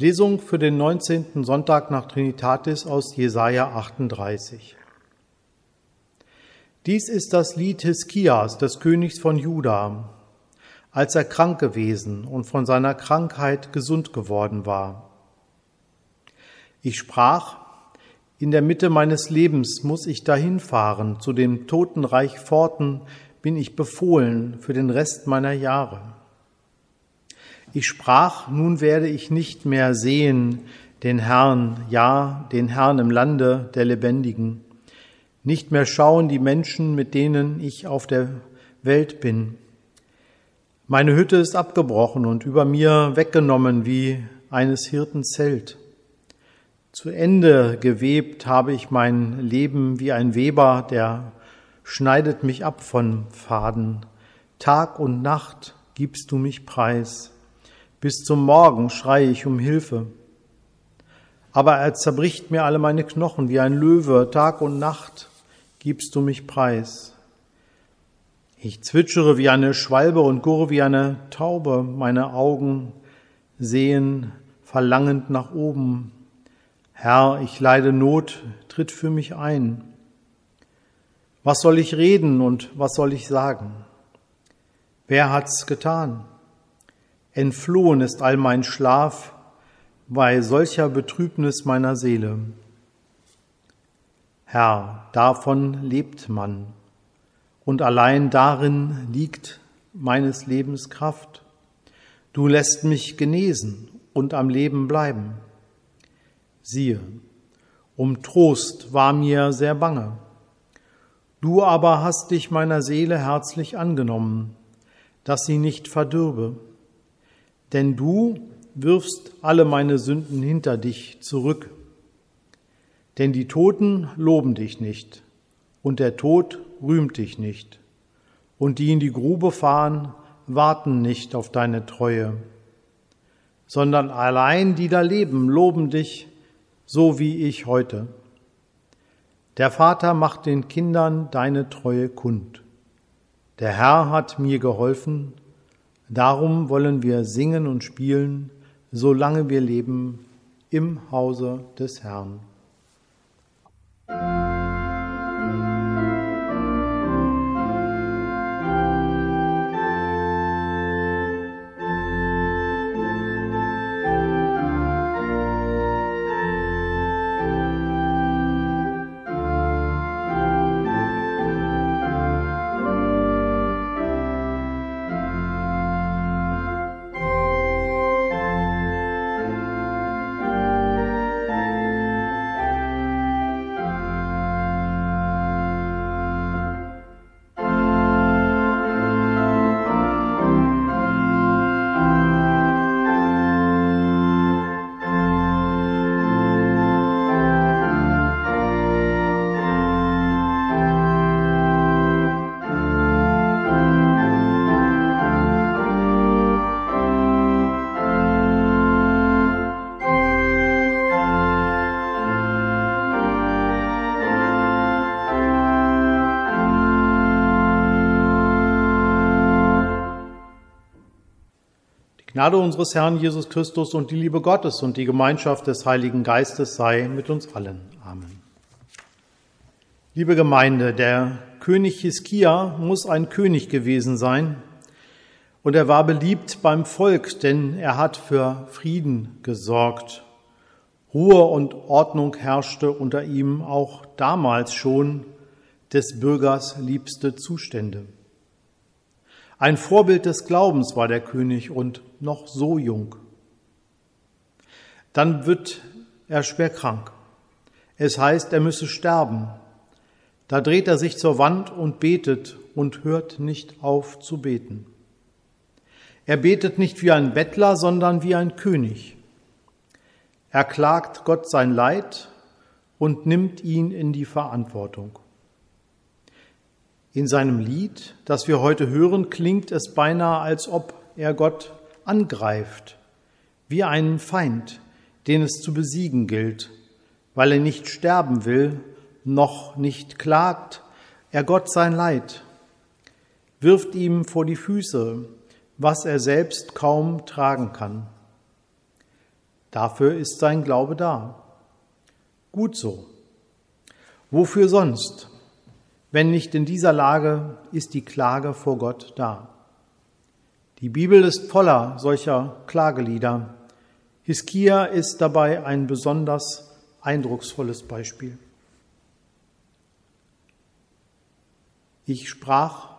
Lesung für den 19. Sonntag nach Trinitatis aus Jesaja 38. Dies ist das Lied Hiskias, des Königs von Juda, als er krank gewesen und von seiner Krankheit gesund geworden war. Ich sprach, in der Mitte meines Lebens muss ich dahin fahren, zu dem Totenreich Pforten bin ich befohlen für den Rest meiner Jahre. Ich sprach, nun werde ich nicht mehr sehen den Herrn, ja, den Herrn im Lande der Lebendigen, nicht mehr schauen die Menschen, mit denen ich auf der Welt bin. Meine Hütte ist abgebrochen und über mir weggenommen wie eines Hirten Zelt. Zu Ende gewebt habe ich mein Leben wie ein Weber, der schneidet mich ab von Faden. Tag und Nacht gibst du mich preis. Bis zum Morgen schreie ich um Hilfe. Aber er zerbricht mir alle meine Knochen wie ein Löwe. Tag und Nacht gibst du mich preis. Ich zwitschere wie eine Schwalbe und gurre wie eine Taube. Meine Augen sehen verlangend nach oben. Herr, ich leide Not, tritt für mich ein. Was soll ich reden und was soll ich sagen? Wer hat's getan? Entflohen ist all mein Schlaf bei solcher Betrübnis meiner Seele. Herr, davon lebt man, und allein darin liegt meines Lebens Kraft. Du lässt mich genesen und am Leben bleiben. Siehe, um Trost war mir sehr bange. Du aber hast dich meiner Seele herzlich angenommen, dass sie nicht verdürbe denn du wirfst alle meine Sünden hinter dich zurück. Denn die Toten loben dich nicht, und der Tod rühmt dich nicht, und die in die Grube fahren, warten nicht auf deine Treue, sondern allein die da leben, loben dich, so wie ich heute. Der Vater macht den Kindern deine Treue kund. Der Herr hat mir geholfen, Darum wollen wir singen und spielen, solange wir leben im Hause des Herrn. Gnade unseres Herrn Jesus Christus und die Liebe Gottes und die Gemeinschaft des Heiligen Geistes sei mit uns allen. Amen. Liebe Gemeinde, der König Hiskia muss ein König gewesen sein und er war beliebt beim Volk, denn er hat für Frieden gesorgt. Ruhe und Ordnung herrschte unter ihm auch damals schon des Bürgers liebste Zustände. Ein Vorbild des Glaubens war der König und noch so jung. Dann wird er schwer krank. Es heißt, er müsse sterben. Da dreht er sich zur Wand und betet und hört nicht auf zu beten. Er betet nicht wie ein Bettler, sondern wie ein König. Er klagt Gott sein Leid und nimmt ihn in die Verantwortung. In seinem Lied, das wir heute hören, klingt es beinahe, als ob er Gott angreift, wie einen Feind, den es zu besiegen gilt, weil er nicht sterben will, noch nicht klagt, er Gott sein Leid, wirft ihm vor die Füße, was er selbst kaum tragen kann. Dafür ist sein Glaube da. Gut so. Wofür sonst? Wenn nicht in dieser Lage ist die Klage vor Gott da. Die Bibel ist voller solcher Klagelieder. Hiskia ist dabei ein besonders eindrucksvolles Beispiel. Ich sprach,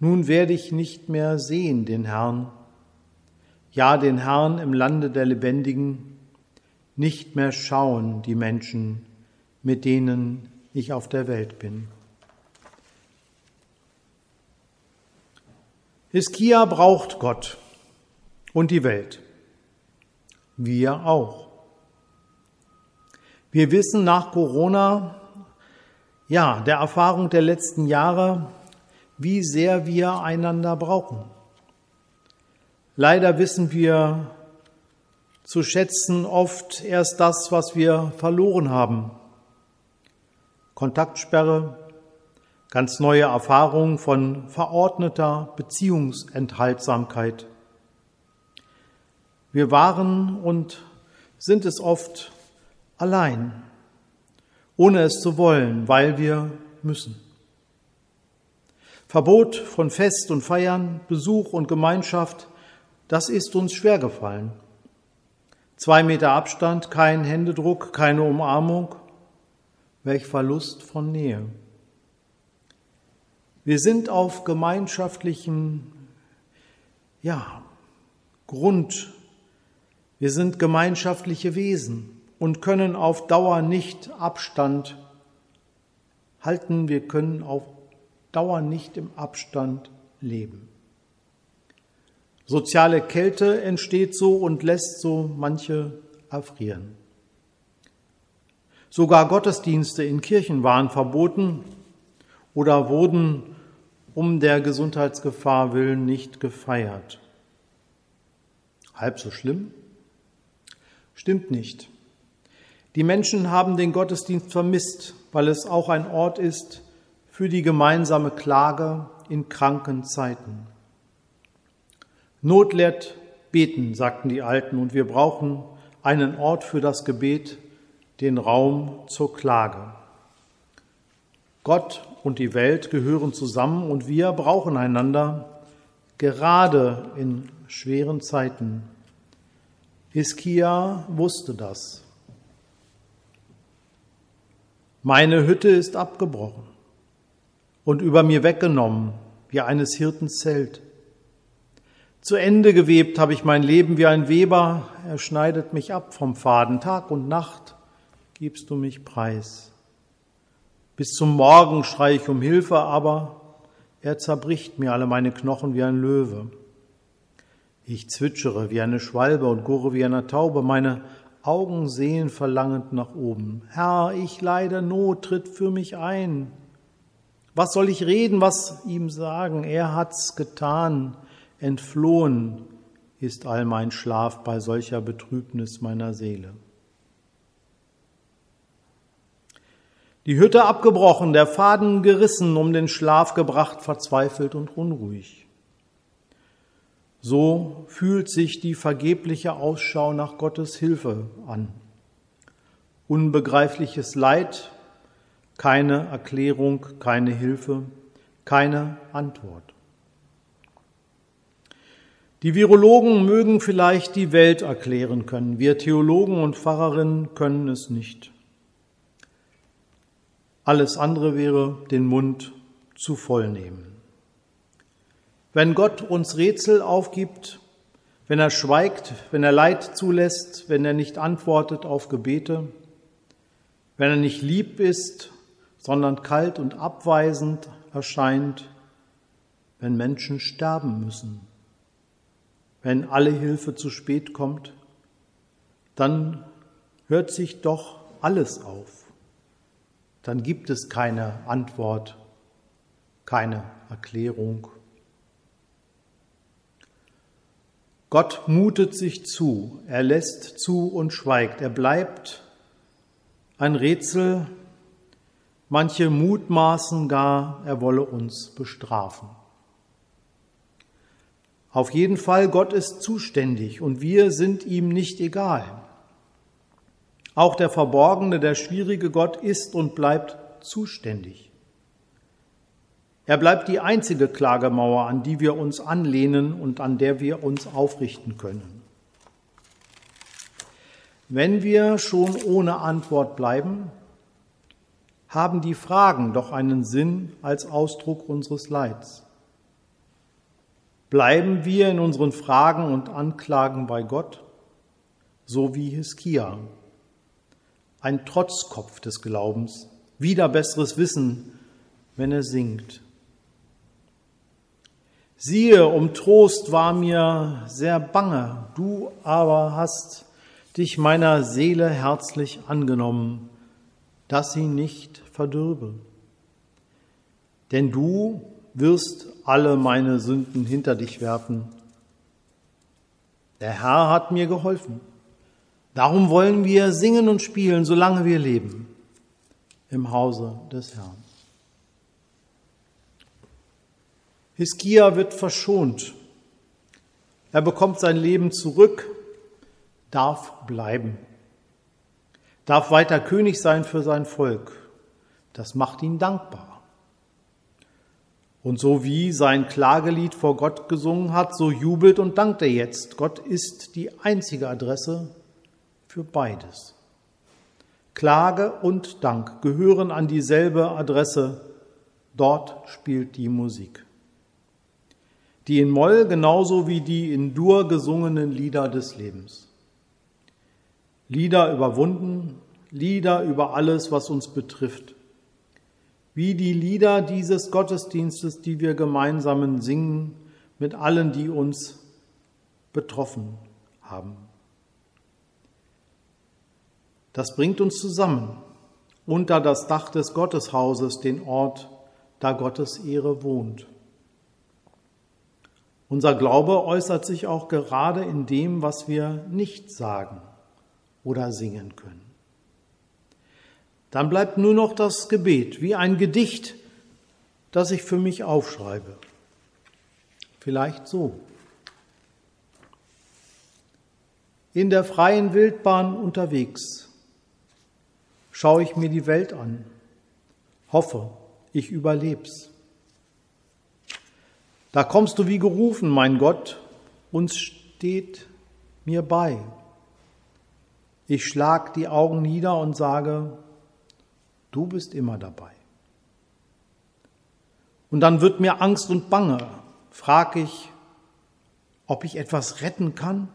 nun werde ich nicht mehr sehen den Herrn, ja den Herrn im Lande der Lebendigen, nicht mehr schauen die Menschen, mit denen ich auf der Welt bin. Hiskia braucht Gott und die Welt. Wir auch. Wir wissen nach Corona, ja, der Erfahrung der letzten Jahre, wie sehr wir einander brauchen. Leider wissen wir zu schätzen oft erst das, was wir verloren haben. Kontaktsperre, ganz neue Erfahrungen von verordneter Beziehungsenthaltsamkeit. Wir waren und sind es oft allein, ohne es zu wollen, weil wir müssen. Verbot von Fest und Feiern, Besuch und Gemeinschaft, das ist uns schwer gefallen. Zwei Meter Abstand, kein Händedruck, keine Umarmung, welch Verlust von Nähe. Wir sind auf gemeinschaftlichen ja, Grund. Wir sind gemeinschaftliche Wesen und können auf Dauer nicht Abstand halten. Wir können auf Dauer nicht im Abstand leben. Soziale Kälte entsteht so und lässt so manche erfrieren. Sogar Gottesdienste in Kirchen waren verboten oder wurden um der Gesundheitsgefahr willen nicht gefeiert. Halb so schlimm? Stimmt nicht. Die Menschen haben den Gottesdienst vermisst, weil es auch ein Ort ist für die gemeinsame Klage in kranken Zeiten. Not lehrt beten, sagten die Alten, und wir brauchen einen Ort für das Gebet den Raum zur Klage. Gott und die Welt gehören zusammen und wir brauchen einander, gerade in schweren Zeiten. Hiskia wusste das. Meine Hütte ist abgebrochen und über mir weggenommen, wie eines Hirten Zelt. Zu Ende gewebt habe ich mein Leben wie ein Weber, er schneidet mich ab vom Faden, Tag und Nacht gibst du mich preis. Bis zum Morgen schrei ich um Hilfe, aber er zerbricht mir alle meine Knochen wie ein Löwe. Ich zwitschere wie eine Schwalbe und gurre wie eine Taube, meine Augen sehen verlangend nach oben. Herr, ich leide Not, tritt für mich ein. Was soll ich reden, was ihm sagen? Er hat's getan, entflohen ist all mein Schlaf bei solcher Betrübnis meiner Seele. Die Hütte abgebrochen, der Faden gerissen, um den Schlaf gebracht, verzweifelt und unruhig. So fühlt sich die vergebliche Ausschau nach Gottes Hilfe an. Unbegreifliches Leid, keine Erklärung, keine Hilfe, keine Antwort. Die Virologen mögen vielleicht die Welt erklären können, wir Theologen und Pfarrerinnen können es nicht. Alles andere wäre den Mund zu voll nehmen. Wenn Gott uns Rätsel aufgibt, wenn er schweigt, wenn er Leid zulässt, wenn er nicht antwortet auf Gebete, wenn er nicht lieb ist, sondern kalt und abweisend erscheint, wenn Menschen sterben müssen, wenn alle Hilfe zu spät kommt, dann hört sich doch alles auf dann gibt es keine Antwort, keine Erklärung. Gott mutet sich zu, er lässt zu und schweigt, er bleibt ein Rätsel, manche mutmaßen gar, er wolle uns bestrafen. Auf jeden Fall, Gott ist zuständig und wir sind ihm nicht egal. Auch der verborgene, der schwierige Gott ist und bleibt zuständig. Er bleibt die einzige Klagemauer, an die wir uns anlehnen und an der wir uns aufrichten können. Wenn wir schon ohne Antwort bleiben, haben die Fragen doch einen Sinn als Ausdruck unseres Leids. Bleiben wir in unseren Fragen und Anklagen bei Gott, so wie Hiskia, ein Trotzkopf des Glaubens, wieder besseres Wissen, wenn er singt. Siehe, um Trost war mir sehr bange, du aber hast dich meiner Seele herzlich angenommen, dass sie nicht verdürbe. Denn du wirst alle meine Sünden hinter dich werfen. Der Herr hat mir geholfen. Darum wollen wir singen und spielen, solange wir leben, im Hause des Herrn. Hiskia wird verschont. Er bekommt sein Leben zurück, darf bleiben, darf weiter König sein für sein Volk. Das macht ihn dankbar. Und so wie sein Klagelied vor Gott gesungen hat, so jubelt und dankt er jetzt. Gott ist die einzige Adresse für beides. Klage und Dank gehören an dieselbe Adresse. Dort spielt die Musik die in Moll genauso wie die in Dur gesungenen Lieder des Lebens. Lieder überwunden, Lieder über alles, was uns betrifft. Wie die Lieder dieses Gottesdienstes, die wir gemeinsam singen mit allen, die uns betroffen haben. Das bringt uns zusammen unter das Dach des Gotteshauses, den Ort, da Gottes Ehre wohnt. Unser Glaube äußert sich auch gerade in dem, was wir nicht sagen oder singen können. Dann bleibt nur noch das Gebet, wie ein Gedicht, das ich für mich aufschreibe. Vielleicht so. In der freien Wildbahn unterwegs schaue ich mir die Welt an, hoffe, ich überleb's. Da kommst du wie gerufen, mein Gott, und steht mir bei. Ich schlag die Augen nieder und sage, du bist immer dabei. Und dann wird mir Angst und Bange, frag ich, ob ich etwas retten kann.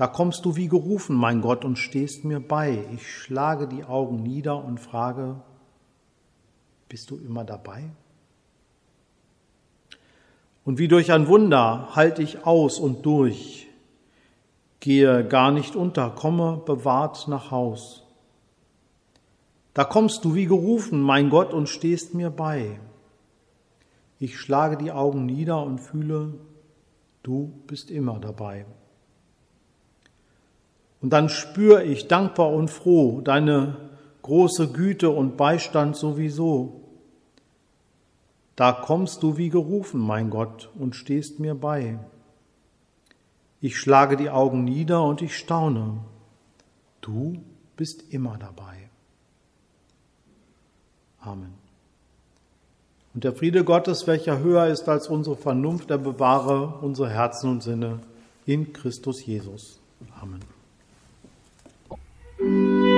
Da kommst du wie gerufen, mein Gott, und stehst mir bei. Ich schlage die Augen nieder und frage, bist du immer dabei? Und wie durch ein Wunder halte ich aus und durch, gehe gar nicht unter, komme bewahrt nach Haus. Da kommst du wie gerufen, mein Gott, und stehst mir bei. Ich schlage die Augen nieder und fühle, du bist immer dabei. Und dann spüre ich dankbar und froh deine große Güte und Beistand sowieso. Da kommst du wie gerufen, mein Gott, und stehst mir bei. Ich schlage die Augen nieder und ich staune. Du bist immer dabei. Amen. Und der Friede Gottes, welcher höher ist als unsere Vernunft, der bewahre unsere Herzen und Sinne in Christus Jesus. Amen. Thank you.